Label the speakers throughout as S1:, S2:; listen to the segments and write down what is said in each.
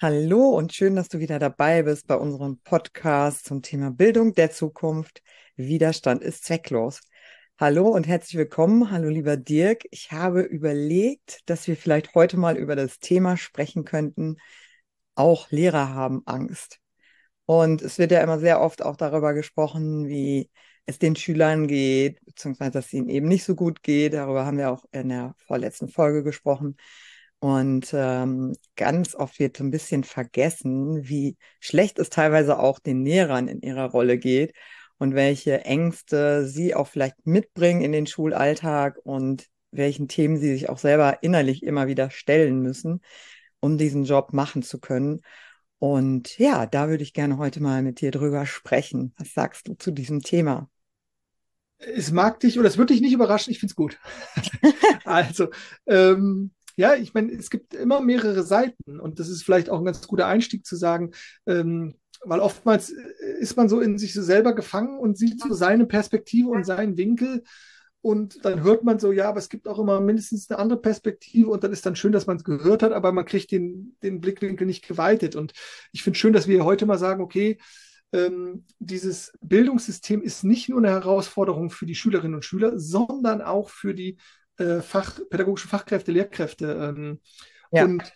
S1: Hallo und schön, dass du wieder dabei bist bei unserem Podcast zum Thema Bildung der Zukunft. Widerstand ist zwecklos. Hallo und herzlich willkommen. Hallo lieber Dirk. Ich habe überlegt, dass wir vielleicht heute mal über das Thema sprechen könnten. Auch Lehrer haben Angst. Und es wird ja immer sehr oft auch darüber gesprochen, wie es den Schülern geht, beziehungsweise dass es ihnen eben nicht so gut geht. Darüber haben wir auch in der vorletzten Folge gesprochen. Und ähm, ganz oft wird so ein bisschen vergessen, wie schlecht es teilweise auch den Lehrern in ihrer Rolle geht und welche Ängste sie auch vielleicht mitbringen in den Schulalltag und welchen Themen sie sich auch selber innerlich immer wieder stellen müssen, um diesen Job machen zu können. Und ja, da würde ich gerne heute mal mit dir drüber sprechen. Was sagst du zu diesem Thema?
S2: Es mag dich oder es wird dich nicht überraschen, ich finde es gut. also, ähm, ja, ich meine, es gibt immer mehrere Seiten und das ist vielleicht auch ein ganz guter Einstieg zu sagen, ähm, weil oftmals äh, ist man so in sich so selber gefangen und sieht so seine Perspektive und seinen Winkel und dann hört man so, ja, aber es gibt auch immer mindestens eine andere Perspektive und dann ist dann schön, dass man es gehört hat, aber man kriegt den, den Blickwinkel nicht geweitet. Und ich finde schön, dass wir heute mal sagen, okay, ähm, dieses Bildungssystem ist nicht nur eine Herausforderung für die Schülerinnen und Schüler, sondern auch für die äh, Fach, pädagogische Fachkräfte, Lehrkräfte. Ähm, ja. Und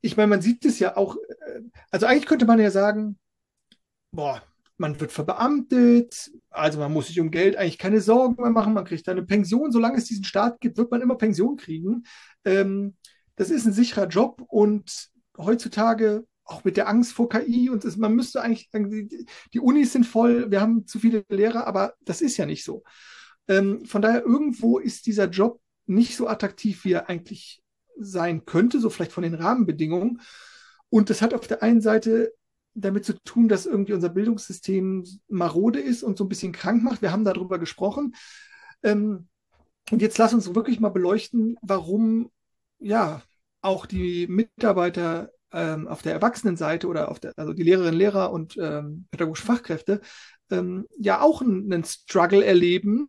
S2: ich meine, man sieht es ja auch, äh, also eigentlich könnte man ja sagen, boah, man wird verbeamtet, also man muss sich um Geld eigentlich keine Sorgen mehr machen, man kriegt eine Pension, solange es diesen Staat gibt, wird man immer Pension kriegen. Ähm, das ist ein sicherer Job und heutzutage auch mit der Angst vor KI und das, man müsste eigentlich, die, die Unis sind voll, wir haben zu viele Lehrer, aber das ist ja nicht so. Ähm, von daher, irgendwo ist dieser Job nicht so attraktiv, wie er eigentlich sein könnte, so vielleicht von den Rahmenbedingungen. Und das hat auf der einen Seite damit zu tun, dass irgendwie unser Bildungssystem marode ist und so ein bisschen krank macht. Wir haben darüber gesprochen. Ähm, und jetzt lass uns wirklich mal beleuchten, warum ja auch die Mitarbeiter ähm, auf der Erwachsenenseite oder auf der, also die Lehrerinnen, Lehrer und ähm, pädagogische Fachkräfte ähm, ja auch einen, einen Struggle erleben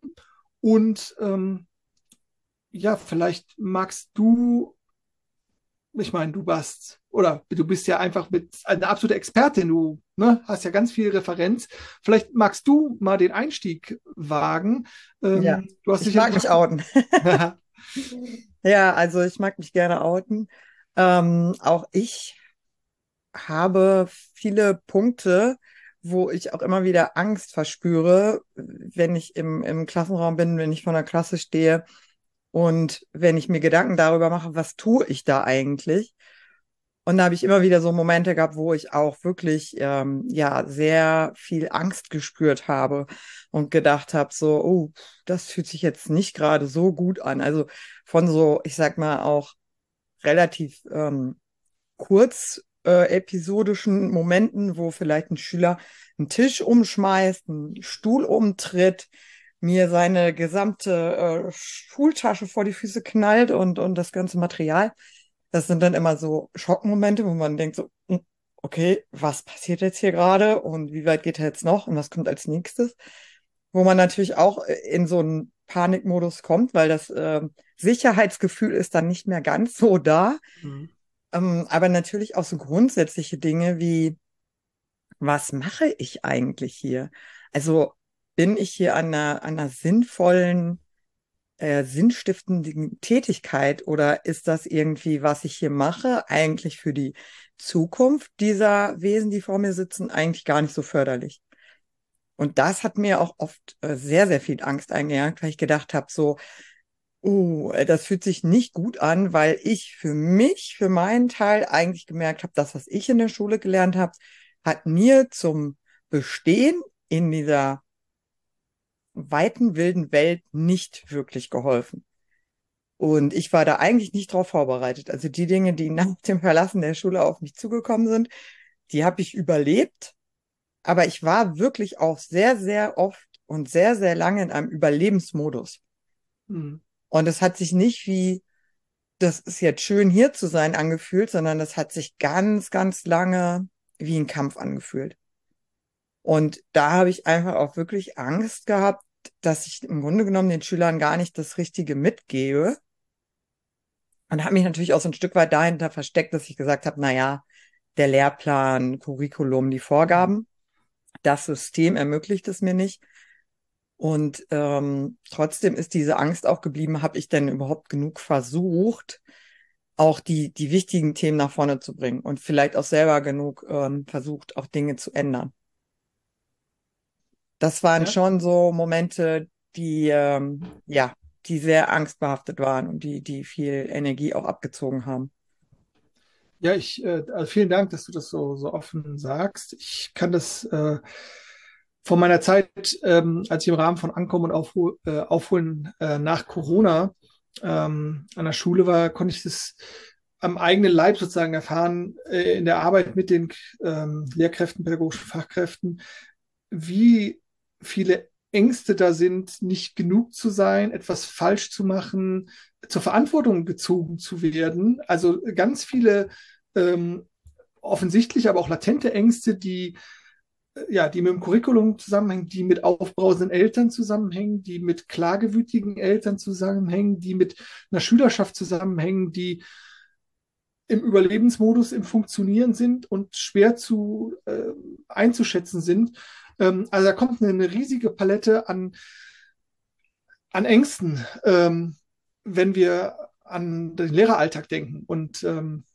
S2: und ähm, ja, vielleicht magst du, ich meine, du warst, oder du bist ja einfach mit eine absolute Expertin, du ne, hast ja ganz viel Referenz. Vielleicht magst du mal den Einstieg wagen.
S1: Ähm, ja, du hast ich mag mich outen. ja, also ich mag mich gerne outen. Ähm, auch ich habe viele Punkte, wo ich auch immer wieder Angst verspüre, wenn ich im, im Klassenraum bin, wenn ich vor der Klasse stehe und wenn ich mir Gedanken darüber mache, was tue ich da eigentlich? Und da habe ich immer wieder so Momente gehabt, wo ich auch wirklich ähm, ja sehr viel Angst gespürt habe und gedacht habe, so, oh, das fühlt sich jetzt nicht gerade so gut an. Also von so, ich sag mal auch relativ ähm, kurz äh, episodischen Momenten, wo vielleicht ein Schüler einen Tisch umschmeißt, einen Stuhl umtritt, mir seine gesamte äh, Schultasche vor die Füße knallt und, und das ganze Material. Das sind dann immer so Schockmomente, wo man denkt so, hm, okay, was passiert jetzt hier gerade und wie weit geht er jetzt noch und was kommt als nächstes? Wo man natürlich auch äh, in so einen Panikmodus kommt, weil das äh, Sicherheitsgefühl ist dann nicht mehr ganz so da. Mhm. Ähm, aber natürlich auch so grundsätzliche Dinge wie, was mache ich eigentlich hier? Also bin ich hier an einer, an einer sinnvollen, äh, sinnstiftenden Tätigkeit oder ist das irgendwie, was ich hier mache, eigentlich für die Zukunft dieser Wesen, die vor mir sitzen, eigentlich gar nicht so förderlich? Und das hat mir auch oft äh, sehr, sehr viel Angst eingejagt, weil ich gedacht habe, so, Oh, das fühlt sich nicht gut an, weil ich für mich, für meinen Teil eigentlich gemerkt habe, das, was ich in der Schule gelernt habe, hat mir zum Bestehen in dieser weiten, wilden Welt nicht wirklich geholfen. Und ich war da eigentlich nicht drauf vorbereitet. Also die Dinge, die nach dem Verlassen der Schule auf mich zugekommen sind, die habe ich überlebt. Aber ich war wirklich auch sehr, sehr oft und sehr, sehr lange in einem Überlebensmodus. Mhm. Und es hat sich nicht wie, das ist jetzt schön hier zu sein angefühlt, sondern das hat sich ganz, ganz lange wie ein Kampf angefühlt. Und da habe ich einfach auch wirklich Angst gehabt, dass ich im Grunde genommen den Schülern gar nicht das Richtige mitgebe. Und habe mich natürlich auch so ein Stück weit dahinter versteckt, dass ich gesagt habe, na ja, der Lehrplan, Curriculum, die Vorgaben. Das System ermöglicht es mir nicht. Und ähm, trotzdem ist diese Angst auch geblieben, habe ich denn überhaupt genug versucht, auch die, die wichtigen Themen nach vorne zu bringen und vielleicht auch selber genug ähm, versucht, auch Dinge zu ändern. Das waren ja. schon so Momente, die, ähm, ja, die sehr angstbehaftet waren und die, die viel Energie auch abgezogen haben.
S2: Ja, ich, äh, also vielen Dank, dass du das so, so offen sagst. Ich kann das äh, von meiner Zeit, ähm, als ich im Rahmen von Ankommen und Aufhol, äh, Aufholen äh, nach Corona ähm, an der Schule war, konnte ich das am eigenen Leib sozusagen erfahren, äh, in der Arbeit mit den ähm, Lehrkräften, pädagogischen Fachkräften, wie viele Ängste da sind, nicht genug zu sein, etwas falsch zu machen, zur Verantwortung gezogen zu werden. Also ganz viele ähm, offensichtliche, aber auch latente Ängste, die ja, die mit dem Curriculum zusammenhängen, die mit aufbrausenden Eltern zusammenhängen, die mit klagewütigen Eltern zusammenhängen, die mit einer Schülerschaft zusammenhängen, die im Überlebensmodus im Funktionieren sind und schwer zu äh, einzuschätzen sind. Ähm, also da kommt eine, eine, riesige Palette an, an Ängsten, ähm, wenn wir an den Lehreralltag denken. Und ähm,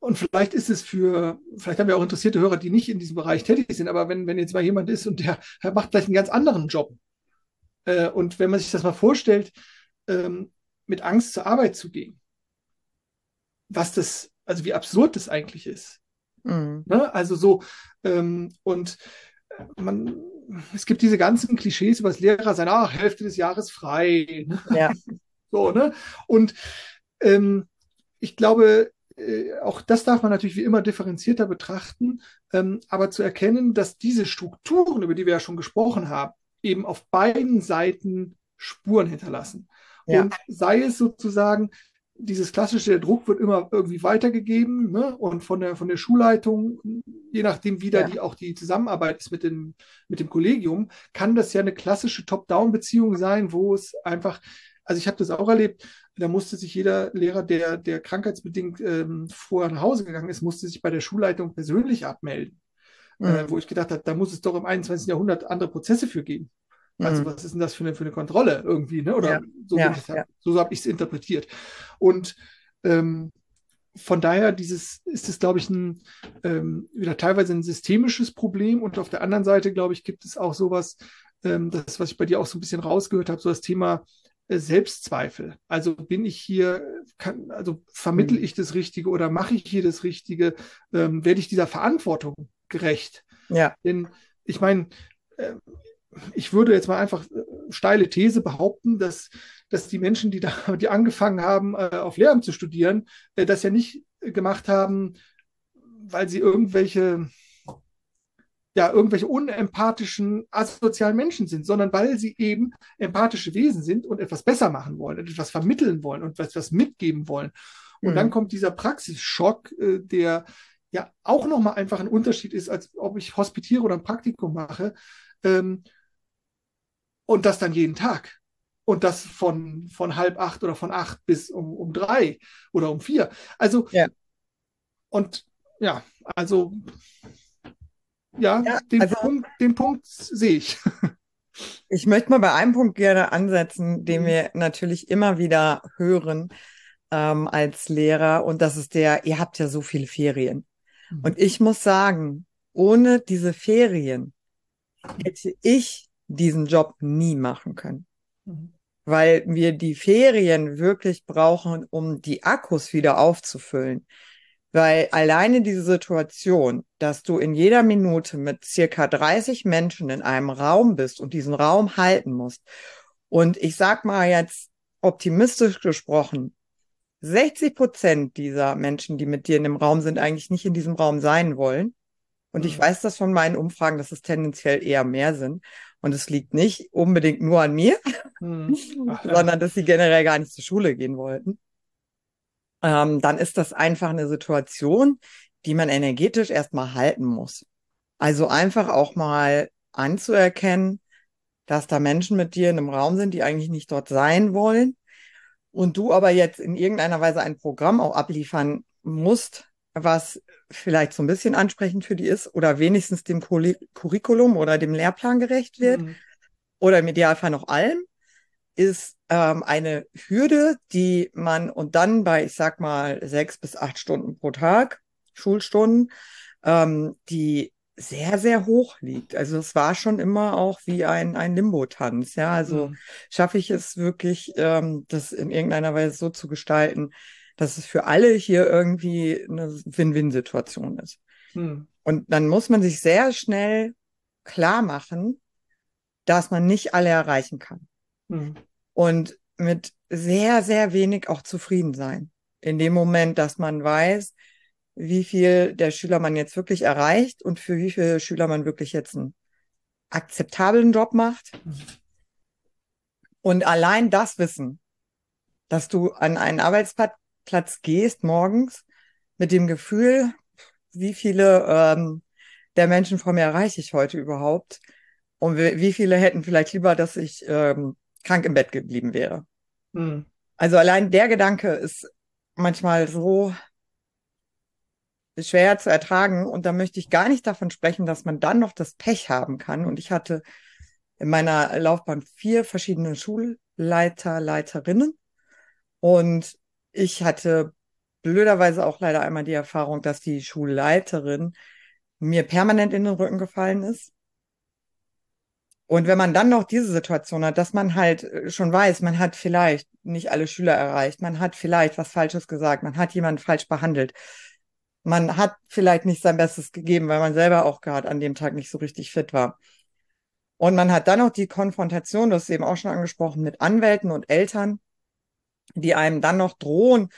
S2: und vielleicht ist es für, vielleicht haben wir auch interessierte Hörer, die nicht in diesem Bereich tätig sind, aber wenn, wenn jetzt mal jemand ist und der, der macht vielleicht einen ganz anderen Job. Äh, und wenn man sich das mal vorstellt, ähm, mit Angst zur Arbeit zu gehen, was das, also wie absurd das eigentlich ist. Mhm. Ne? Also so, ähm, und man, es gibt diese ganzen Klischees über das Lehrer sein, ach, Hälfte des Jahres frei. Ne? Ja. so, ne? Und ähm, ich glaube, auch das darf man natürlich wie immer differenzierter betrachten, ähm, aber zu erkennen, dass diese Strukturen, über die wir ja schon gesprochen haben, eben auf beiden Seiten Spuren hinterlassen. Ja. Und sei es sozusagen, dieses klassische, der Druck wird immer irgendwie weitergegeben ne? und von der, von der Schulleitung, je nachdem, wie da ja. die, auch die Zusammenarbeit ist mit dem, mit dem Kollegium, kann das ja eine klassische Top-Down-Beziehung sein, wo es einfach, also ich habe das auch erlebt, da musste sich jeder Lehrer, der, der krankheitsbedingt ähm, vorher nach Hause gegangen ist, musste sich bei der Schulleitung persönlich abmelden. Äh, mhm. Äh, wo ich gedacht habe, da muss es doch im 21. Jahrhundert andere Prozesse für geben. Also, mhm. was ist denn das für eine, für eine Kontrolle irgendwie? Ne? Oder ja. so, ja, ja. so habe ich es interpretiert. Und ähm, von daher dieses, ist es, glaube ich, ein, ähm, wieder teilweise ein systemisches Problem. Und auf der anderen Seite, glaube ich, gibt es auch sowas, ähm, das, was ich bei dir auch so ein bisschen rausgehört habe, so das Thema Selbstzweifel. Also bin ich hier, kann, also vermittel mhm. ich das Richtige oder mache ich hier das Richtige? Ähm, werde ich dieser Verantwortung gerecht?
S1: Ja.
S2: Denn ich meine, äh, ich würde jetzt mal einfach äh, steile These behaupten, dass, dass die Menschen, die da, die angefangen haben, äh, auf Lehramt zu studieren, äh, das ja nicht gemacht haben, weil sie irgendwelche ja, irgendwelche unempathischen, asozialen Menschen sind, sondern weil sie eben empathische Wesen sind und etwas besser machen wollen, etwas vermitteln wollen und etwas mitgeben wollen. Und mhm. dann kommt dieser Praxisschock, äh, der ja auch nochmal einfach ein Unterschied ist, als ob ich hospitiere oder ein Praktikum mache. Ähm, und das dann jeden Tag. Und das von, von halb acht oder von acht bis um, um drei oder um vier. Also, ja. und ja, also ja, ja den, also, Punkt, den Punkt sehe ich.
S1: Ich möchte mal bei einem Punkt gerne ansetzen, den mhm. wir natürlich immer wieder hören ähm, als Lehrer, und das ist der, ihr habt ja so viele Ferien. Mhm. Und ich muss sagen, ohne diese Ferien hätte ich diesen Job nie machen können. Mhm. Weil wir die Ferien wirklich brauchen, um die Akkus wieder aufzufüllen. Weil alleine diese Situation, dass du in jeder Minute mit circa 30 Menschen in einem Raum bist und diesen Raum halten musst. Und ich sag mal jetzt optimistisch gesprochen, 60 Prozent dieser Menschen, die mit dir in dem Raum sind, eigentlich nicht in diesem Raum sein wollen. Und ich mhm. weiß das von meinen Umfragen, dass es tendenziell eher mehr sind. Und es liegt nicht unbedingt nur an mir, mhm. Sondern dass sie generell gar nicht zur Schule gehen wollten ähm, dann ist das einfach eine Situation, die man energetisch erstmal halten muss. Also einfach auch mal anzuerkennen, dass da Menschen mit dir in einem Raum sind, die eigentlich nicht dort sein wollen und du aber jetzt in irgendeiner Weise ein Programm auch abliefern musst, was vielleicht so ein bisschen ansprechend für die ist oder wenigstens dem Curriculum oder dem Lehrplan gerecht wird mhm. oder im Idealfall noch allem, ist ähm, eine Hürde, die man und dann bei, ich sag mal, sechs bis acht Stunden pro Tag, Schulstunden, ähm, die sehr, sehr hoch liegt. Also es war schon immer auch wie ein, ein Limbo-Tanz. Ja, also mhm. schaffe ich es wirklich, ähm, das in irgendeiner Weise so zu gestalten, dass es für alle hier irgendwie eine Win-Win-Situation ist. Mhm. Und dann muss man sich sehr schnell klar machen, dass man nicht alle erreichen kann. Mhm. Und mit sehr, sehr wenig auch zufrieden sein. In dem Moment, dass man weiß, wie viel der Schüler man jetzt wirklich erreicht und für wie viele Schüler man wirklich jetzt einen akzeptablen Job macht. Und allein das Wissen, dass du an einen Arbeitsplatz gehst morgens mit dem Gefühl, wie viele ähm, der Menschen vor mir erreiche ich heute überhaupt und wie viele hätten vielleicht lieber, dass ich ähm, krank im Bett geblieben wäre. Mhm. Also allein der Gedanke ist manchmal so schwer zu ertragen. Und da möchte ich gar nicht davon sprechen, dass man dann noch das Pech haben kann. Und ich hatte in meiner Laufbahn vier verschiedene Schulleiter, Leiterinnen. Und ich hatte blöderweise auch leider einmal die Erfahrung, dass die Schulleiterin mir permanent in den Rücken gefallen ist. Und wenn man dann noch diese Situation hat, dass man halt schon weiß, man hat vielleicht nicht alle Schüler erreicht, man hat vielleicht was Falsches gesagt, man hat jemanden falsch behandelt, man hat vielleicht nicht sein Bestes gegeben, weil man selber auch gerade an dem Tag nicht so richtig fit war. Und man hat dann noch die Konfrontation, das ist eben auch schon angesprochen, mit Anwälten und Eltern, die einem dann noch drohen,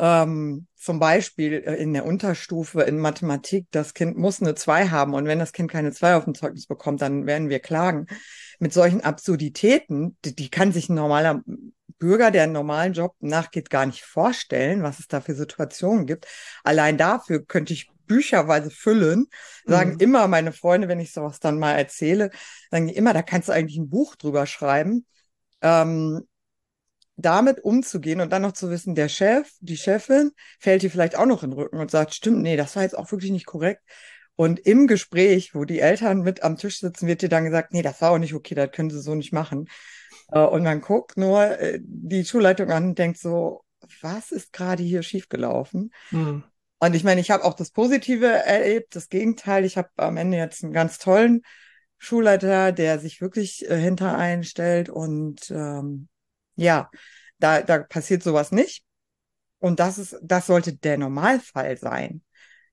S1: ähm, zum Beispiel äh, in der Unterstufe in Mathematik, das Kind muss eine zwei haben und wenn das Kind keine zwei auf dem Zeugnis bekommt, dann werden wir klagen. Mit solchen Absurditäten, die, die kann sich ein normaler Bürger, der einen normalen Job nachgeht, gar nicht vorstellen, was es da für Situationen gibt. Allein dafür könnte ich bücherweise füllen, sagen mhm. immer meine Freunde, wenn ich sowas dann mal erzähle, sagen die immer, da kannst du eigentlich ein Buch drüber schreiben. Ähm, damit umzugehen und dann noch zu wissen, der Chef, die Chefin fällt dir vielleicht auch noch in den Rücken und sagt, stimmt, nee, das war jetzt auch wirklich nicht korrekt. Und im Gespräch, wo die Eltern mit am Tisch sitzen, wird dir dann gesagt, nee, das war auch nicht okay, das können sie so nicht machen. Äh, und man guckt nur äh, die Schulleitung an und denkt so, was ist gerade hier schiefgelaufen? Mhm. Und ich meine, ich habe auch das Positive erlebt, das Gegenteil. Ich habe am Ende jetzt einen ganz tollen Schulleiter, der sich wirklich äh, hinter einstellt und ähm, ja, da, da passiert sowas nicht. Und das ist, das sollte der Normalfall sein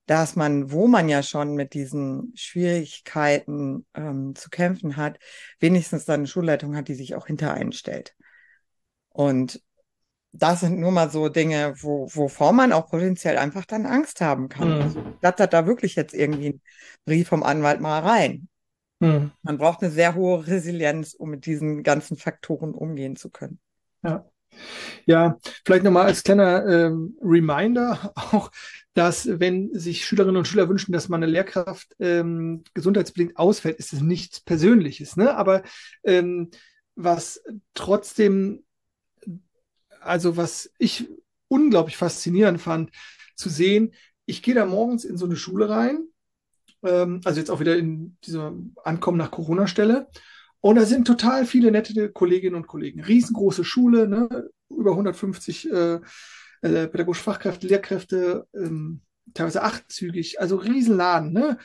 S1: dass man, wo man ja schon mit diesen Schwierigkeiten ähm, zu kämpfen hat, wenigstens dann eine Schulleitung hat, die sich auch hinter einstellt. Und das sind nur mal so Dinge, wo, wovor man auch potenziell einfach dann Angst haben kann. Mhm. Also flattert da wirklich jetzt irgendwie ein Brief vom Anwalt mal rein. Mhm. Man braucht eine sehr hohe Resilienz, um mit diesen ganzen Faktoren umgehen zu können.
S2: Ja. Ja, vielleicht nochmal als kleiner ähm, Reminder auch, dass wenn sich Schülerinnen und Schüler wünschen, dass man eine Lehrkraft ähm, gesundheitsbedingt ausfällt, ist es nichts Persönliches. Ne? Aber ähm, was trotzdem, also was ich unglaublich faszinierend fand, zu sehen, ich gehe da morgens in so eine Schule rein, ähm, also jetzt auch wieder in dieser Ankommen nach Corona-Stelle. Und da sind total viele nette Kolleginnen und Kollegen. Riesengroße Schule, ne? über 150 äh, äh, pädagogische Fachkräfte, Lehrkräfte, ähm, teilweise achtzügig, also Riesenladen. Ne?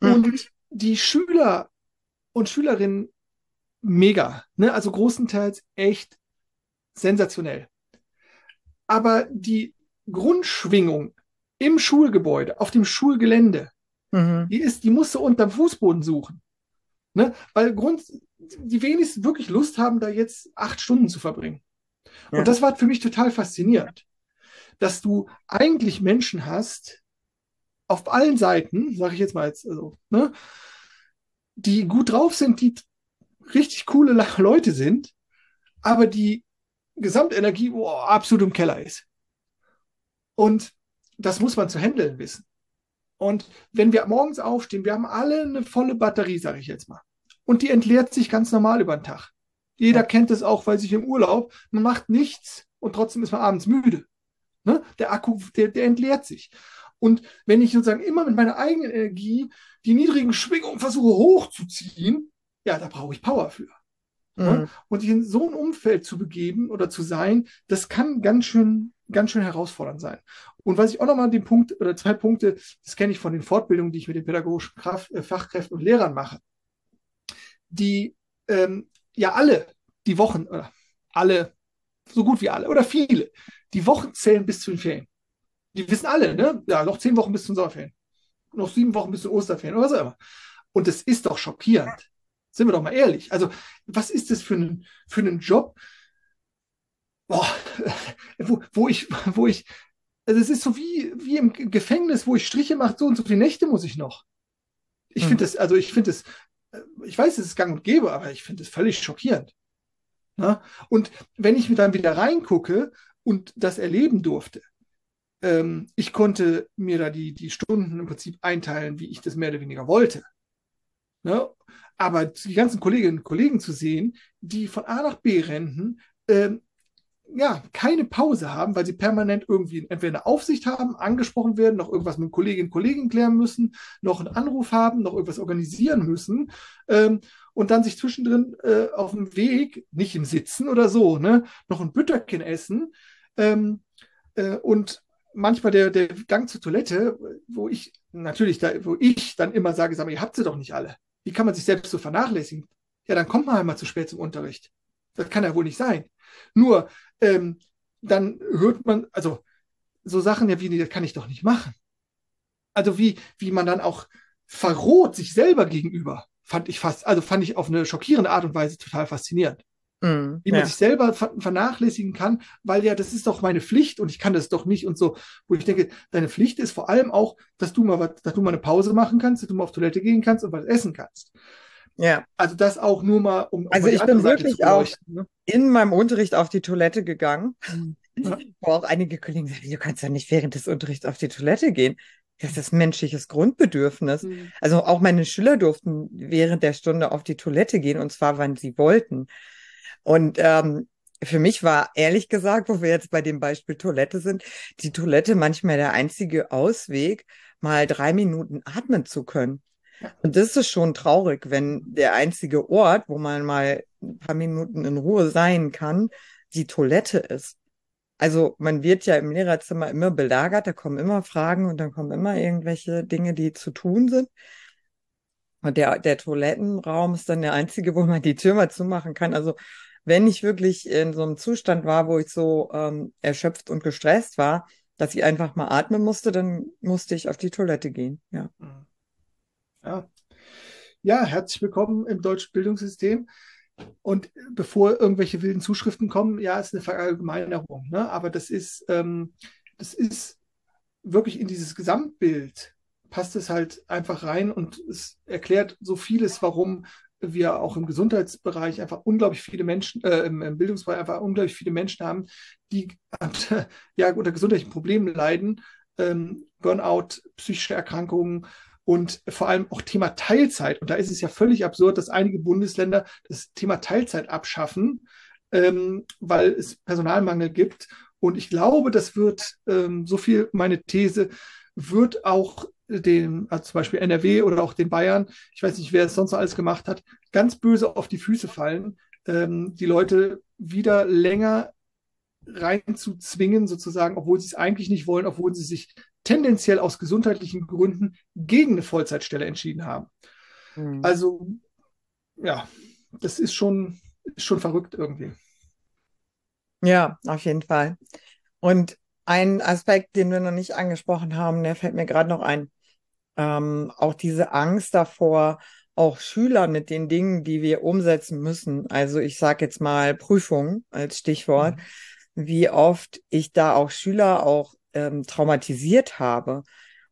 S2: Und mhm. die Schüler und Schülerinnen mega, ne? also großenteils echt sensationell. Aber die Grundschwingung im Schulgebäude, auf dem Schulgelände, mhm. die ist, die musst du unterm Fußboden suchen. Ne? Weil Grund, die wenigsten wirklich Lust haben, da jetzt acht Stunden zu verbringen. Ja. Und das war für mich total faszinierend dass du eigentlich Menschen hast, auf allen Seiten, sage ich jetzt mal jetzt, also, ne, die gut drauf sind, die richtig coole Leute sind, aber die Gesamtenergie oh, absolut im Keller ist. Und das muss man zu handeln wissen. Und wenn wir morgens aufstehen, wir haben alle eine volle Batterie, sage ich jetzt mal. Und die entleert sich ganz normal über den Tag. Jeder ja. kennt es auch, weil sich im Urlaub, man macht nichts und trotzdem ist man abends müde. Ne? Der Akku, der, der entleert sich. Und wenn ich sozusagen immer mit meiner eigenen Energie die niedrigen Schwingungen versuche hochzuziehen, ja, da brauche ich Power für. Mhm. Und sich in so ein Umfeld zu begeben oder zu sein, das kann ganz schön, ganz schön herausfordernd sein. Und was ich auch nochmal den Punkt oder zwei Punkte, das kenne ich von den Fortbildungen, die ich mit den pädagogischen Kraft, äh, Fachkräften und Lehrern mache, die ähm, ja alle die Wochen oder alle, so gut wie alle oder viele, die Wochen zählen bis zu den Ferien. Die wissen alle, ne? Ja, noch zehn Wochen bis zu den Sommerferien. Noch sieben Wochen bis zu Osterferien oder was auch immer. Und das ist doch schockierend. Sind wir doch mal ehrlich. Also, was ist das für ein, für einen Job, boah, wo, wo ich, wo ich, also es ist so wie, wie im Gefängnis, wo ich Striche mache, so und so viele Nächte muss ich noch. Ich mhm. finde das, also ich finde das, ich weiß, es ist gang und gäbe, aber ich finde das völlig schockierend. Na? Und wenn ich mir dann wieder reingucke und das erleben durfte, ähm, ich konnte mir da die, die Stunden im Prinzip einteilen, wie ich das mehr oder weniger wollte. Ne? Aber die ganzen Kolleginnen und Kollegen zu sehen, die von A nach B rennen, ähm, ja, keine Pause haben, weil sie permanent irgendwie entweder eine Aufsicht haben, angesprochen werden, noch irgendwas mit Kolleginnen und Kollegen klären müssen, noch einen Anruf haben, noch irgendwas organisieren müssen ähm, und dann sich zwischendrin äh, auf dem Weg, nicht im Sitzen oder so, ne, noch ein Bütterchen essen ähm, äh, und manchmal der, der Gang zur Toilette, wo ich natürlich da, wo ich dann immer sage, sag mal, ihr habt sie doch nicht alle. Wie kann man sich selbst so vernachlässigen? Ja, dann kommt man einmal zu spät zum Unterricht. Das kann ja wohl nicht sein. Nur, ähm, dann hört man, also so Sachen ja wie, das kann ich doch nicht machen. Also wie, wie man dann auch verroht sich selber gegenüber, fand ich fast, also fand ich auf eine schockierende Art und Weise total faszinierend. Mm, wie man ja. sich selber vernachlässigen kann, weil ja, das ist doch meine Pflicht und ich kann das doch nicht und so, wo ich denke, deine Pflicht ist vor allem auch, dass du mal was, dass du mal eine Pause machen kannst, dass du mal auf Toilette gehen kannst und was essen kannst. Ja. Also das auch nur mal, um.
S1: Also ich bin wirklich auch ne? in meinem Unterricht auf die Toilette gegangen, mhm. ja. wo auch einige Kollegen sagen, du kannst ja nicht während des Unterrichts auf die Toilette gehen. Das ist menschliches Grundbedürfnis. Mhm. Also auch meine Schüler durften während der Stunde auf die Toilette gehen und zwar, wann sie wollten. Und ähm, für mich war ehrlich gesagt, wo wir jetzt bei dem Beispiel Toilette sind, die Toilette manchmal der einzige Ausweg, mal drei Minuten atmen zu können. Und das ist schon traurig, wenn der einzige Ort, wo man mal ein paar Minuten in Ruhe sein kann, die Toilette ist. Also man wird ja im Lehrerzimmer immer belagert, da kommen immer Fragen und dann kommen immer irgendwelche Dinge, die zu tun sind. Und der, der Toilettenraum ist dann der einzige, wo man die Tür mal zumachen kann. Also wenn ich wirklich in so einem Zustand war, wo ich so ähm, erschöpft und gestresst war, dass ich einfach mal atmen musste, dann musste ich auf die Toilette gehen. Ja. Mhm.
S2: Ja. ja, herzlich willkommen im deutschen Bildungssystem. Und bevor irgendwelche wilden Zuschriften kommen, ja, ist eine Verallgemeinerung. Ne? Aber das ist, ähm, das ist wirklich in dieses Gesamtbild passt es halt einfach rein und es erklärt so vieles, warum wir auch im Gesundheitsbereich einfach unglaublich viele Menschen, äh, im, im, Bildungsbereich einfach unglaublich viele Menschen haben, die äh, ja unter gesundheitlichen Problemen leiden, ähm, Burnout, psychische Erkrankungen und vor allem auch Thema Teilzeit. Und da ist es ja völlig absurd, dass einige Bundesländer das Thema Teilzeit abschaffen, ähm, weil es Personalmangel gibt. Und ich glaube, das wird, ähm, so viel meine These, wird auch den, also zum Beispiel NRW oder auch den Bayern, ich weiß nicht, wer es sonst alles gemacht hat, ganz böse auf die Füße fallen, ähm, die Leute wieder länger reinzuzwingen, sozusagen, obwohl sie es eigentlich nicht wollen, obwohl sie sich tendenziell aus gesundheitlichen Gründen gegen eine Vollzeitstelle entschieden haben. Mhm. Also, ja, das ist schon, ist schon verrückt irgendwie.
S1: Ja, auf jeden Fall. Und ein Aspekt, den wir noch nicht angesprochen haben, der fällt mir gerade noch ein. Ähm, auch diese Angst davor, auch Schüler mit den Dingen, die wir umsetzen müssen. Also ich sage jetzt mal Prüfung als Stichwort, mhm. Wie oft ich da auch Schüler auch ähm, traumatisiert habe.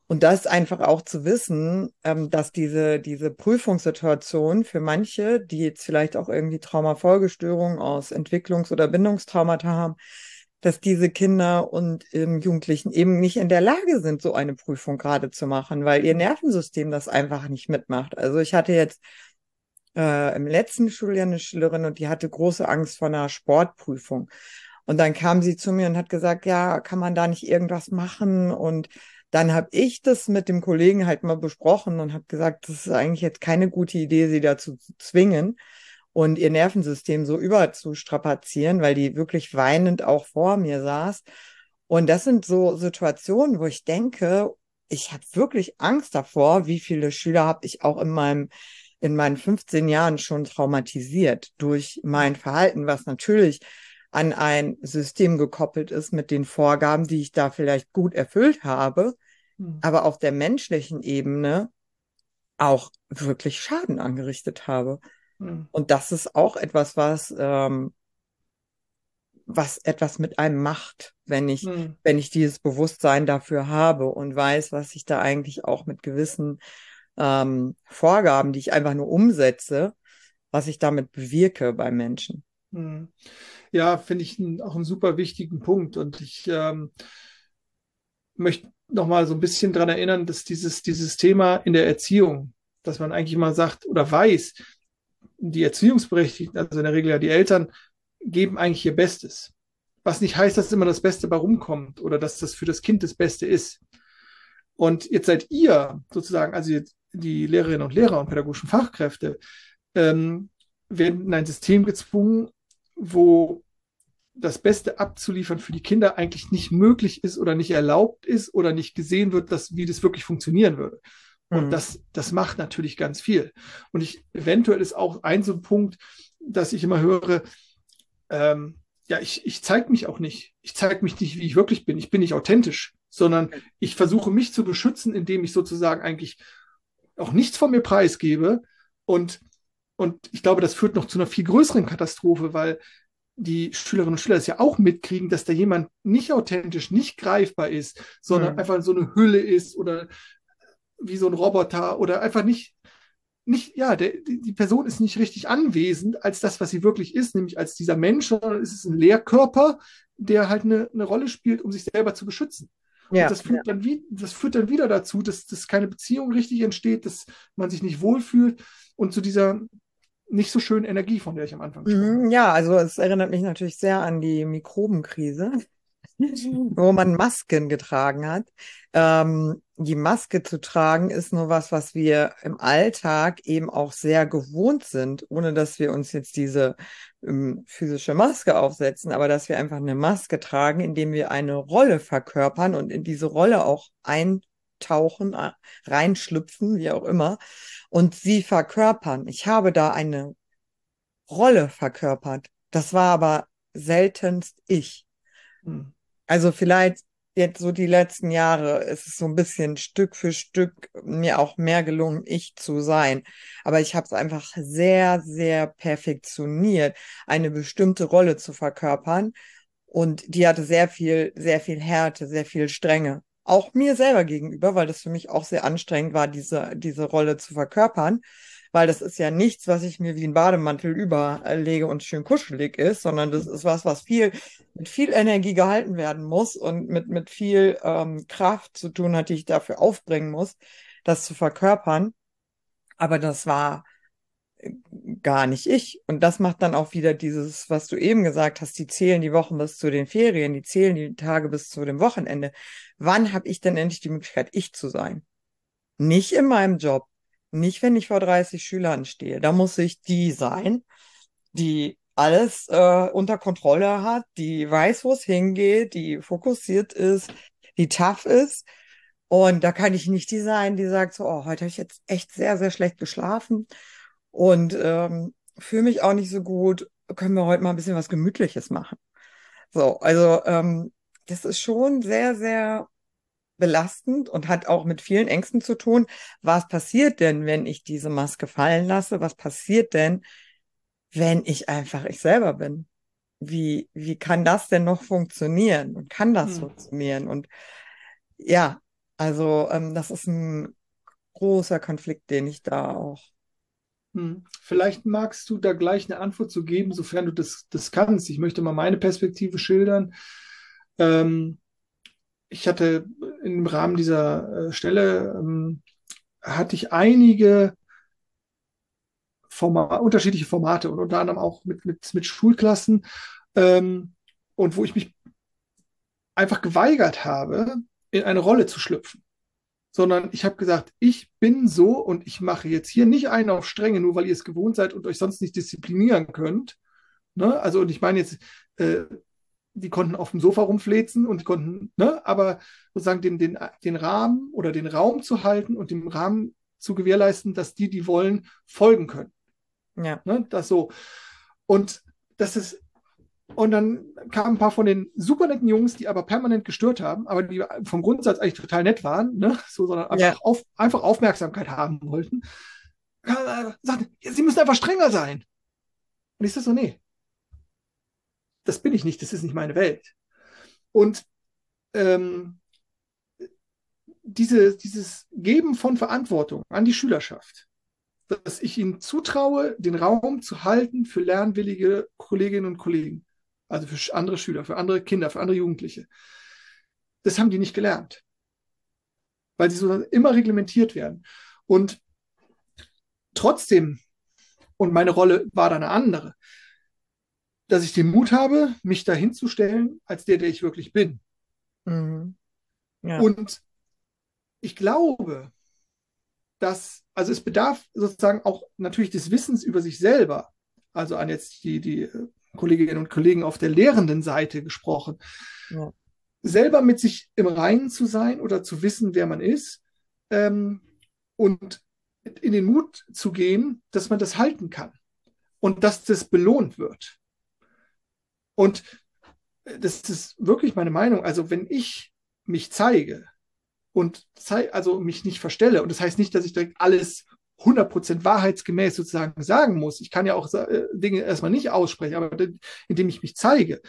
S1: Und das einfach auch zu wissen, ähm, dass diese, diese Prüfungssituation für manche, die jetzt vielleicht auch irgendwie Traumafolgestörungen aus Entwicklungs- oder Bindungstraumata haben, dass diese Kinder und ähm, Jugendlichen eben nicht in der Lage sind, so eine Prüfung gerade zu machen, weil ihr Nervensystem das einfach nicht mitmacht. Also ich hatte jetzt äh, im letzten Schuljahr eine Schülerin und die hatte große Angst vor einer Sportprüfung. Und dann kam sie zu mir und hat gesagt, ja, kann man da nicht irgendwas machen? Und dann habe ich das mit dem Kollegen halt mal besprochen und habe gesagt, das ist eigentlich jetzt keine gute Idee, sie dazu zu zwingen und ihr Nervensystem so überzustrapazieren, weil die wirklich weinend auch vor mir saß. Und das sind so Situationen, wo ich denke, ich habe wirklich Angst davor, wie viele Schüler habe ich auch in meinem in meinen 15 Jahren schon traumatisiert durch mein Verhalten, was natürlich an ein System gekoppelt ist mit den Vorgaben, die ich da vielleicht gut erfüllt habe, mhm. aber auf der menschlichen Ebene auch wirklich Schaden angerichtet habe. Mhm. Und das ist auch etwas, was, ähm, was etwas mit einem macht, wenn ich, mhm. wenn ich dieses Bewusstsein dafür habe und weiß, was ich da eigentlich auch mit gewissen ähm, Vorgaben, die ich einfach nur umsetze, was ich damit bewirke bei Menschen.
S2: Ja, finde ich auch einen super wichtigen Punkt. Und ich ähm, möchte noch mal so ein bisschen daran erinnern, dass dieses, dieses Thema in der Erziehung, dass man eigentlich mal sagt oder weiß, die Erziehungsberechtigten, also in der Regel ja die Eltern, geben eigentlich ihr Bestes. Was nicht heißt, dass immer das Beste bei rumkommt oder dass das für das Kind das Beste ist. Und jetzt seid ihr sozusagen, also die Lehrerinnen und Lehrer und pädagogischen Fachkräfte, ähm, werden in ein System gezwungen, wo das Beste abzuliefern für die Kinder eigentlich nicht möglich ist oder nicht erlaubt ist oder nicht gesehen wird, dass, wie das wirklich funktionieren würde. Und mhm. das, das macht natürlich ganz viel. Und ich, eventuell ist auch ein so ein Punkt, dass ich immer höre, ähm, ja, ich, ich zeige mich auch nicht. Ich zeige mich nicht, wie ich wirklich bin. Ich bin nicht authentisch, sondern ich versuche mich zu beschützen, indem ich sozusagen eigentlich auch nichts von mir preisgebe. Und, und ich glaube, das führt noch zu einer viel größeren Katastrophe, weil die Schülerinnen und Schüler es ja auch mitkriegen, dass da jemand nicht authentisch, nicht greifbar ist, sondern mhm. einfach so eine Hülle ist oder wie so ein Roboter oder einfach nicht, nicht, ja, der, die Person ist nicht richtig anwesend als das, was sie wirklich ist, nämlich als dieser Mensch, sondern es ist ein Lehrkörper, der halt eine, eine Rolle spielt, um sich selber zu beschützen. Ja, und das führt, ja. dann wie, das führt dann wieder dazu, dass, dass keine Beziehung richtig entsteht, dass man sich nicht wohlfühlt und zu dieser nicht so schönen Energie, von der ich am Anfang
S1: sprach. Mhm, ja, also es erinnert mich natürlich sehr an die Mikrobenkrise, wo man Masken getragen hat. Ähm, die Maske zu tragen ist nur was, was wir im Alltag eben auch sehr gewohnt sind, ohne dass wir uns jetzt diese ähm, physische Maske aufsetzen, aber dass wir einfach eine Maske tragen, indem wir eine Rolle verkörpern und in diese Rolle auch eintauchen, reinschlüpfen, wie auch immer, und sie verkörpern. Ich habe da eine Rolle verkörpert. Das war aber seltenst ich. Hm. Also vielleicht jetzt so die letzten Jahre ist es so ein bisschen Stück für Stück mir auch mehr gelungen, ich zu sein. Aber ich habe es einfach sehr, sehr perfektioniert, eine bestimmte Rolle zu verkörpern. Und die hatte sehr viel, sehr viel Härte, sehr viel Strenge. Auch mir selber gegenüber, weil das für mich auch sehr anstrengend war, diese, diese Rolle zu verkörpern weil das ist ja nichts, was ich mir wie ein Bademantel überlege und schön kuschelig ist, sondern das ist was, was viel mit viel Energie gehalten werden muss und mit, mit viel ähm, Kraft zu tun hat, die ich dafür aufbringen muss, das zu verkörpern. Aber das war gar nicht ich. Und das macht dann auch wieder dieses, was du eben gesagt hast, die zählen die Wochen bis zu den Ferien, die zählen die Tage bis zu dem Wochenende. Wann habe ich denn endlich die Möglichkeit, ich zu sein? Nicht in meinem Job, nicht, wenn ich vor 30 Schülern stehe. Da muss ich die sein, die alles äh, unter Kontrolle hat, die weiß, wo es hingeht, die fokussiert ist, die tough ist. Und da kann ich nicht die sein, die sagt so, oh, heute habe ich jetzt echt sehr, sehr schlecht geschlafen und ähm, fühle mich auch nicht so gut. Können wir heute mal ein bisschen was Gemütliches machen? So, also ähm, das ist schon sehr, sehr belastend und hat auch mit vielen Ängsten zu tun. Was passiert denn, wenn ich diese Maske fallen lasse? Was passiert denn, wenn ich einfach ich selber bin? Wie, wie kann das denn noch funktionieren? Und kann das hm. funktionieren? Und ja, also ähm, das ist ein großer Konflikt, den ich da auch.
S2: Hm. Vielleicht magst du da gleich eine Antwort zu geben, sofern du das, das kannst. Ich möchte mal meine Perspektive schildern. Ähm, ich hatte im Rahmen dieser äh, Stelle ähm, hatte ich einige Forma unterschiedliche Formate und unter anderem auch mit, mit, mit Schulklassen ähm, und wo ich mich einfach geweigert habe, in eine Rolle zu schlüpfen, sondern ich habe gesagt, ich bin so und ich mache jetzt hier nicht einen auf Strenge, nur weil ihr es gewohnt seid und euch sonst nicht disziplinieren könnt. Ne? Also, und ich meine jetzt, äh, die konnten auf dem Sofa rumflezen und konnten, ne, aber sozusagen den, den, den Rahmen oder den Raum zu halten und dem Rahmen zu gewährleisten, dass die, die wollen, folgen können.
S1: Ja.
S2: Ne, das so. Und das ist, und dann kamen ein paar von den super netten Jungs, die aber permanent gestört haben, aber die vom Grundsatz eigentlich total nett waren, ne? so, sondern einfach, ja. auf, einfach Aufmerksamkeit haben wollten. Sagten, ja, sie müssen einfach strenger sein. Und ich sage so, nee, das bin ich nicht, das ist nicht meine Welt. Und ähm, diese, dieses Geben von Verantwortung an die Schülerschaft, dass ich ihnen zutraue, den Raum zu halten für lernwillige Kolleginnen und Kollegen, also für andere Schüler, für andere Kinder, für andere Jugendliche. Das haben die nicht gelernt, weil sie so immer reglementiert werden. Und trotzdem, und meine Rolle war dann eine andere, dass ich den Mut habe, mich dahin zu stellen, als der, der ich wirklich bin. Mhm. Ja. Und ich glaube, dass, also es bedarf sozusagen auch natürlich des Wissens über sich selber, also an jetzt die, die äh, Kolleginnen und Kollegen auf der lehrenden Seite gesprochen, ja. selber mit sich im Reinen zu sein oder zu wissen, wer man ist ähm, und in den Mut zu gehen, dass man das halten kann und dass das belohnt wird. Und das ist wirklich meine Meinung. Also wenn ich mich zeige und zei also mich nicht verstelle, und das heißt nicht, dass ich direkt alles 100% wahrheitsgemäß sozusagen sagen muss. Ich kann ja auch äh, Dinge erstmal nicht aussprechen, aber indem ich mich zeige,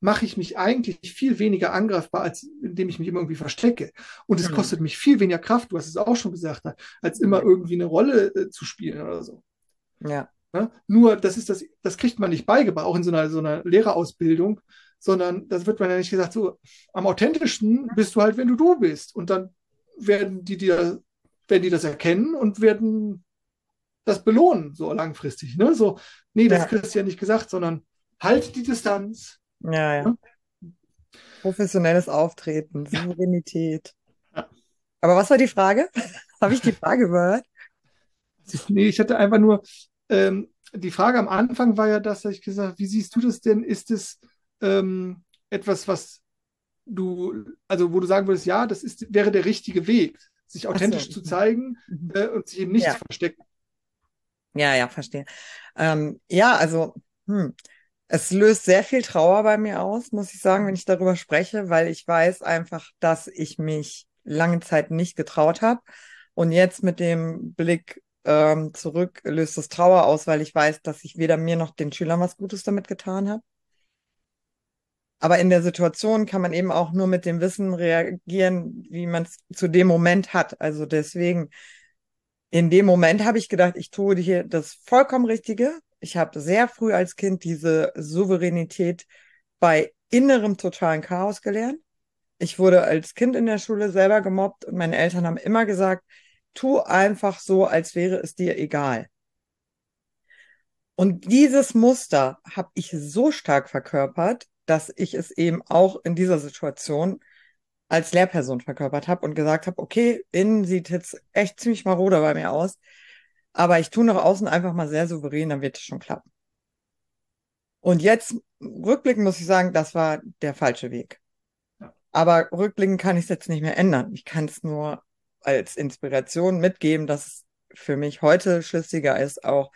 S2: mache ich mich eigentlich viel weniger angreifbar, als indem ich mich immer irgendwie verstecke. Und es mhm. kostet mich viel weniger Kraft, du hast es auch schon gesagt, als immer irgendwie eine Rolle äh, zu spielen oder so.
S1: Ja.
S2: Ne? Nur, das ist das, das kriegt man nicht beigebracht, auch in so einer, so einer Lehrerausbildung, sondern das wird man ja nicht gesagt, so am authentischsten bist du halt, wenn du du bist. Und dann werden die dir, werden die das erkennen und werden das belohnen, so langfristig. Ne? So, nee, das ja. kriegst du ja nicht gesagt, sondern halt die Distanz.
S1: Ja, ja. Ne? Professionelles Auftreten, Souveränität. Ja. Aber was war die Frage? Habe ich die Frage gehört?
S2: Nee, ich hatte einfach nur, ähm, die Frage am Anfang war ja, dass ich gesagt, wie siehst du das denn? Ist es ähm, etwas, was du, also wo du sagen würdest, ja, das ist, wäre der richtige Weg, sich authentisch so. zu zeigen mhm. äh, und sich eben nicht ja. zu verstecken.
S1: Ja, ja, verstehe. Ähm, ja, also hm, es löst sehr viel Trauer bei mir aus, muss ich sagen, wenn ich darüber spreche, weil ich weiß einfach, dass ich mich lange Zeit nicht getraut habe. Und jetzt mit dem Blick ähm, zurück, löst es Trauer aus, weil ich weiß, dass ich weder mir noch den Schülern was Gutes damit getan habe. Aber in der Situation kann man eben auch nur mit dem Wissen reagieren, wie man es zu dem Moment hat. Also deswegen, in dem Moment habe ich gedacht, ich tue hier das vollkommen Richtige. Ich habe sehr früh als Kind diese Souveränität bei innerem totalen Chaos gelernt. Ich wurde als Kind in der Schule selber gemobbt und meine Eltern haben immer gesagt, tu einfach so, als wäre es dir egal. Und dieses Muster habe ich so stark verkörpert, dass ich es eben auch in dieser Situation als Lehrperson verkörpert habe und gesagt habe, okay, innen sieht jetzt echt ziemlich marode bei mir aus, aber ich tue nach außen einfach mal sehr souverän, dann wird es schon klappen. Und jetzt, rückblickend muss ich sagen, das war der falsche Weg. Aber rückblickend kann ich es jetzt nicht mehr ändern. Ich kann es nur als Inspiration mitgeben, dass es für mich heute schlüssiger ist, auch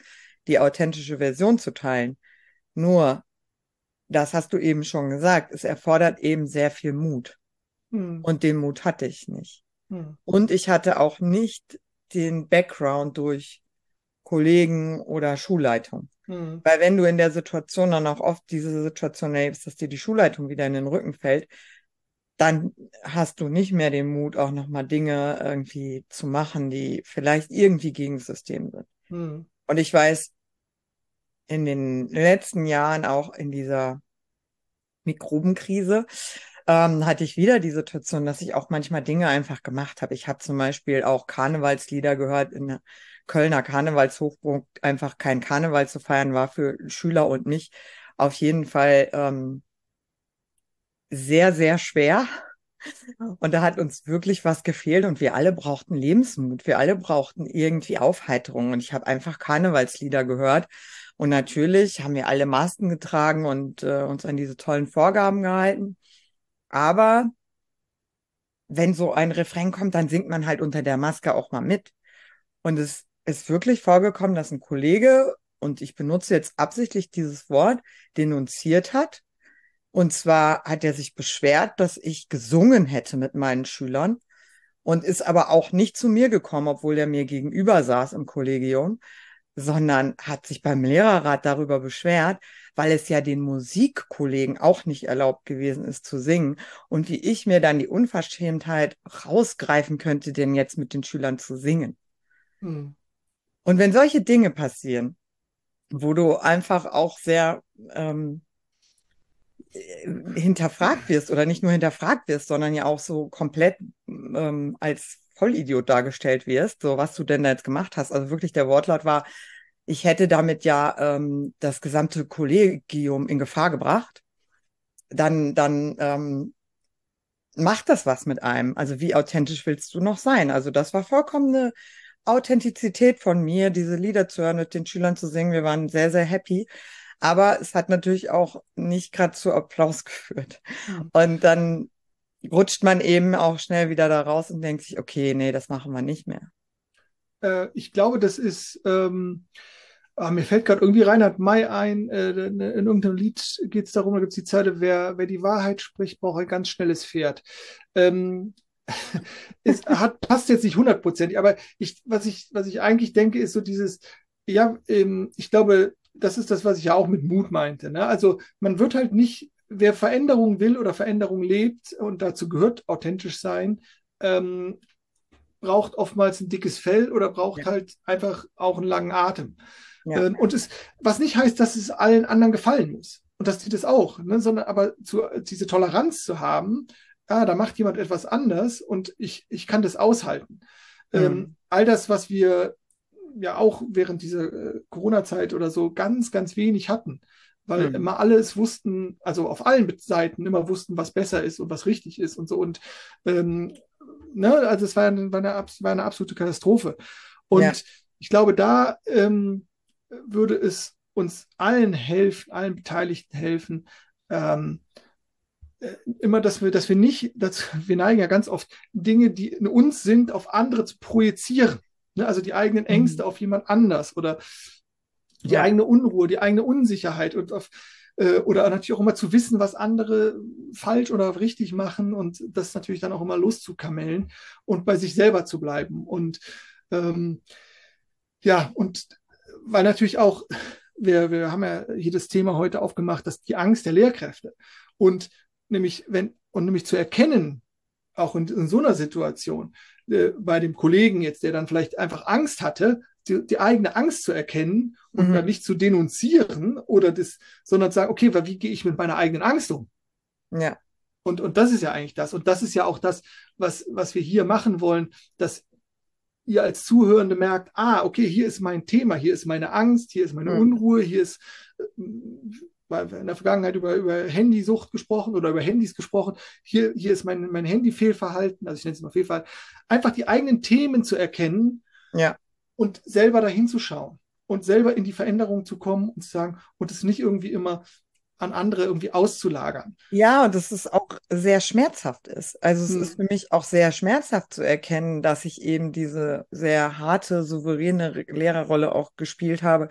S1: die authentische Version zu teilen. Nur, das hast du eben schon gesagt, es erfordert eben sehr viel Mut. Hm. Und den Mut hatte ich nicht. Hm. Und ich hatte auch nicht den Background durch Kollegen oder Schulleitung. Hm. Weil wenn du in der Situation dann auch oft diese Situation erlebst, dass dir die Schulleitung wieder in den Rücken fällt, dann hast du nicht mehr den Mut, auch nochmal Dinge irgendwie zu machen, die vielleicht irgendwie gegen das System sind. Hm. Und ich weiß, in den letzten Jahren, auch in dieser Mikrobenkrise, ähm, hatte ich wieder die Situation, dass ich auch manchmal Dinge einfach gemacht habe. Ich habe zum Beispiel auch Karnevalslieder gehört in Kölner Karnevalshochburg. Einfach kein Karneval zu feiern war für Schüler und mich auf jeden Fall ähm, sehr, sehr schwer. Und da hat uns wirklich was gefehlt und wir alle brauchten Lebensmut. Wir alle brauchten irgendwie Aufheiterung. Und ich habe einfach Karnevalslieder gehört. Und natürlich haben wir alle Masken getragen und äh, uns an diese tollen Vorgaben gehalten. Aber wenn so ein Refrain kommt, dann singt man halt unter der Maske auch mal mit. Und es ist wirklich vorgekommen, dass ein Kollege, und ich benutze jetzt absichtlich dieses Wort, denunziert hat. Und zwar hat er sich beschwert, dass ich gesungen hätte mit meinen Schülern und ist aber auch nicht zu mir gekommen, obwohl er mir gegenüber saß im Kollegium, sondern hat sich beim Lehrerrat darüber beschwert, weil es ja den Musikkollegen auch nicht erlaubt gewesen ist zu singen und wie ich mir dann die Unverschämtheit rausgreifen könnte, denn jetzt mit den Schülern zu singen. Hm. Und wenn solche Dinge passieren, wo du einfach auch sehr ähm, hinterfragt wirst oder nicht nur hinterfragt wirst, sondern ja auch so komplett ähm, als Vollidiot dargestellt wirst, so was du denn da jetzt gemacht hast. Also wirklich der Wortlaut war, ich hätte damit ja ähm, das gesamte Kollegium in Gefahr gebracht. Dann, dann ähm, macht das was mit einem. Also wie authentisch willst du noch sein? Also das war vollkommene Authentizität von mir, diese Lieder zu hören, mit den Schülern zu singen. Wir waren sehr, sehr happy. Aber es hat natürlich auch nicht gerade zu Applaus geführt. Und dann rutscht man eben auch schnell wieder da raus und denkt sich, okay, nee, das machen wir nicht mehr.
S2: Äh, ich glaube, das ist, ähm, ah, mir fällt gerade irgendwie Reinhard May ein, äh, in irgendeinem Lied geht es darum, da gibt es die Zeile, wer, wer die Wahrheit spricht, braucht ein ganz schnelles Pferd. Ähm, es hat, passt jetzt nicht hundertprozentig, aber ich, was ich, was ich eigentlich denke, ist so dieses, ja, ähm, ich glaube, das ist das, was ich ja auch mit Mut meinte. Ne? Also man wird halt nicht, wer Veränderung will oder Veränderung lebt und dazu gehört authentisch sein, ähm, braucht oftmals ein dickes Fell oder braucht ja. halt einfach auch einen langen Atem. Ja. Ähm, und es, was nicht heißt, dass es allen anderen gefallen muss. Und dass die das auch, ne? sondern aber zu, diese Toleranz zu haben, ah, da macht jemand etwas anders und ich, ich kann das aushalten. Mhm. Ähm, all das, was wir ja auch während dieser äh, Corona-Zeit oder so ganz, ganz wenig hatten, weil mhm. immer alles wussten, also auf allen Seiten immer wussten, was besser ist und was richtig ist und so. Und ähm, ne, also es war eine, war eine, war eine absolute Katastrophe. Und ja. ich glaube, da ähm, würde es uns allen helfen, allen Beteiligten helfen, ähm, äh, immer, dass wir, dass wir nicht, dass wir neigen ja ganz oft Dinge, die in uns sind, auf andere zu projizieren. Ne? Also die eigenen Ängste mhm. auf jemand anders oder die ja. eigene Unruhe, die eigene Unsicherheit und auf äh, oder natürlich auch immer zu wissen, was andere falsch oder richtig machen und das natürlich dann auch immer loszukamellen und bei sich selber zu bleiben. Und ähm, ja, und weil natürlich auch, wir, wir haben ja hier das Thema heute aufgemacht, dass die Angst der Lehrkräfte und nämlich, wenn, und nämlich zu erkennen, auch in, in so einer Situation, äh, bei dem Kollegen jetzt, der dann vielleicht einfach Angst hatte, die, die eigene Angst zu erkennen und mhm. dann nicht zu denunzieren oder das, sondern zu sagen, okay, wie gehe ich mit meiner eigenen Angst um?
S1: Ja.
S2: Und, und das ist ja eigentlich das. Und das ist ja auch das, was, was wir hier machen wollen, dass ihr als Zuhörende merkt, ah, okay, hier ist mein Thema, hier ist meine Angst, hier ist meine mhm. Unruhe, hier ist äh, in der Vergangenheit über, über Handysucht gesprochen oder über Handys gesprochen. Hier, hier ist mein, mein Handy-Fehlverhalten, also ich nenne es mal Fehlverhalten. Einfach die eigenen Themen zu erkennen
S1: ja.
S2: und selber dahin zu schauen und selber in die Veränderung zu kommen und zu sagen, und es nicht irgendwie immer an andere irgendwie auszulagern.
S1: Ja, und dass es auch sehr schmerzhaft ist. Also es hm. ist für mich auch sehr schmerzhaft zu erkennen, dass ich eben diese sehr harte, souveräne Lehrerrolle auch gespielt habe,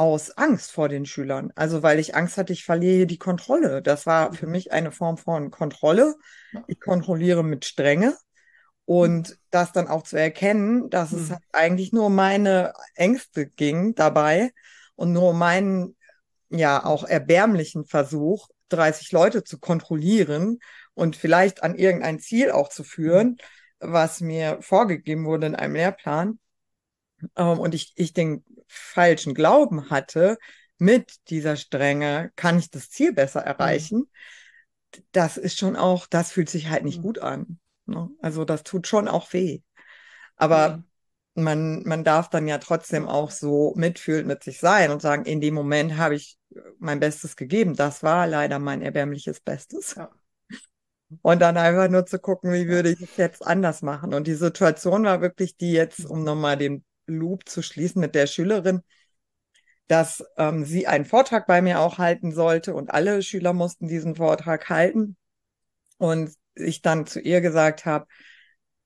S1: aus Angst vor den Schülern. Also weil ich Angst hatte, ich verliere die Kontrolle. Das war für mich eine Form von Kontrolle. Ich kontrolliere mit Strenge. Und das dann auch zu erkennen, dass es mhm. eigentlich nur um meine Ängste ging dabei und nur um meinen, ja, auch erbärmlichen Versuch, 30 Leute zu kontrollieren und vielleicht an irgendein Ziel auch zu führen, was mir vorgegeben wurde in einem Lehrplan. Ähm, und ich, ich den falschen Glauben hatte, mit dieser Strenge kann ich das Ziel besser erreichen. Mhm. Das ist schon auch, das fühlt sich halt nicht mhm. gut an. Ne? Also das tut schon auch weh. Aber mhm. man, man darf dann ja trotzdem auch so mitfühlend mit sich sein und sagen, in dem Moment habe ich mein Bestes gegeben. Das war leider mein erbärmliches Bestes.
S2: Ja.
S1: Und dann einfach nur zu gucken, wie würde ich es jetzt anders machen. Und die Situation war wirklich die jetzt, um nochmal den Loop zu schließen mit der Schülerin, dass ähm, sie einen Vortrag bei mir auch halten sollte und alle Schüler mussten diesen Vortrag halten. Und ich dann zu ihr gesagt habe,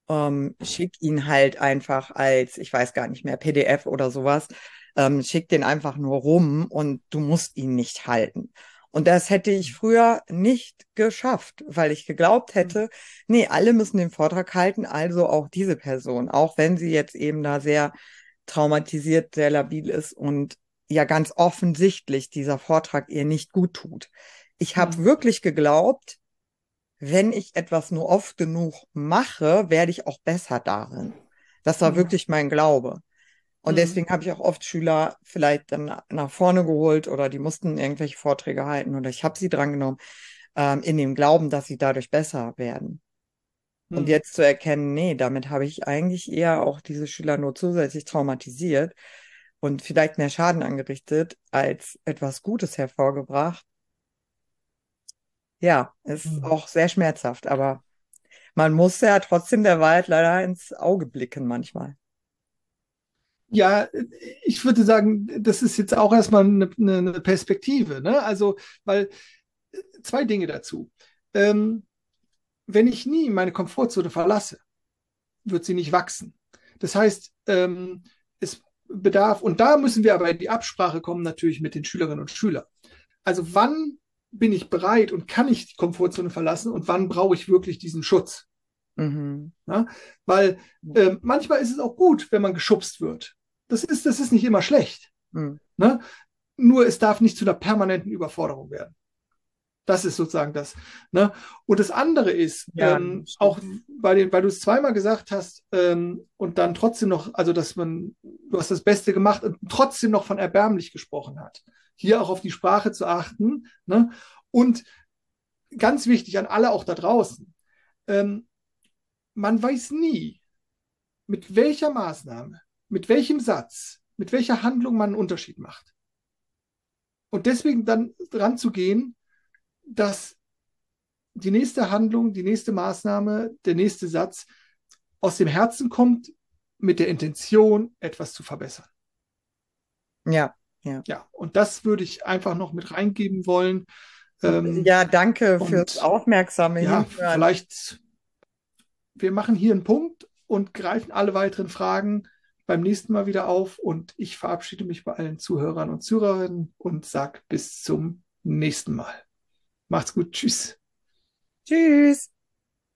S1: ähm, schick ihn halt einfach als, ich weiß gar nicht mehr, PDF oder sowas, ähm, schick den einfach nur rum und du musst ihn nicht halten. Und das hätte ich früher nicht geschafft, weil ich geglaubt mhm. hätte, nee, alle müssen den Vortrag halten, also auch diese Person, auch wenn sie jetzt eben da sehr traumatisiert, sehr labil ist und ja ganz offensichtlich dieser Vortrag ihr nicht gut tut. Ich habe mhm. wirklich geglaubt, wenn ich etwas nur oft genug mache, werde ich auch besser darin. Das war mhm. wirklich mein Glaube. Und mhm. deswegen habe ich auch oft Schüler vielleicht dann nach vorne geholt oder die mussten irgendwelche Vorträge halten oder ich habe sie drangenommen, ähm, in dem Glauben, dass sie dadurch besser werden. Mhm. Und jetzt zu erkennen, nee, damit habe ich eigentlich eher auch diese Schüler nur zusätzlich traumatisiert und vielleicht mehr Schaden angerichtet als etwas Gutes hervorgebracht ja, ist mhm. auch sehr schmerzhaft, aber man muss ja trotzdem der Wahrheit leider ins Auge blicken manchmal.
S2: Ja, ich würde sagen, das ist jetzt auch erstmal eine, eine Perspektive. Ne? Also, weil zwei Dinge dazu. Ähm, wenn ich nie meine Komfortzone verlasse, wird sie nicht wachsen. Das heißt, ähm, es bedarf, und da müssen wir aber in die Absprache kommen, natürlich mit den Schülerinnen und Schülern. Also wann bin ich bereit und kann ich die Komfortzone verlassen und wann brauche ich wirklich diesen Schutz? Mhm. Ja, weil äh, manchmal ist es auch gut, wenn man geschubst wird. Das ist, das ist nicht immer schlecht. Mhm. Ne? Nur es darf nicht zu einer permanenten Überforderung werden. Das ist sozusagen das. Ne? Und das andere ist, ja, ähm, auch bei den, weil du es zweimal gesagt hast ähm, und dann trotzdem noch, also dass man, du hast das Beste gemacht und trotzdem noch von erbärmlich gesprochen hat hier auch auf die Sprache zu achten. Ne? Und ganz wichtig an alle auch da draußen, ähm, man weiß nie, mit welcher Maßnahme, mit welchem Satz, mit welcher Handlung man einen Unterschied macht. Und deswegen dann dran zu gehen, dass die nächste Handlung, die nächste Maßnahme, der nächste Satz aus dem Herzen kommt mit der Intention, etwas zu verbessern.
S1: Ja, ja.
S2: ja, und das würde ich einfach noch mit reingeben wollen.
S1: Ähm, ja, danke fürs aufmerksame
S2: ja. Vielleicht, wir machen hier einen Punkt und greifen alle weiteren Fragen beim nächsten Mal wieder auf. Und ich verabschiede mich bei allen Zuhörern und Zuhörerinnen und sage bis zum nächsten Mal. Macht's gut. Tschüss.
S1: Tschüss.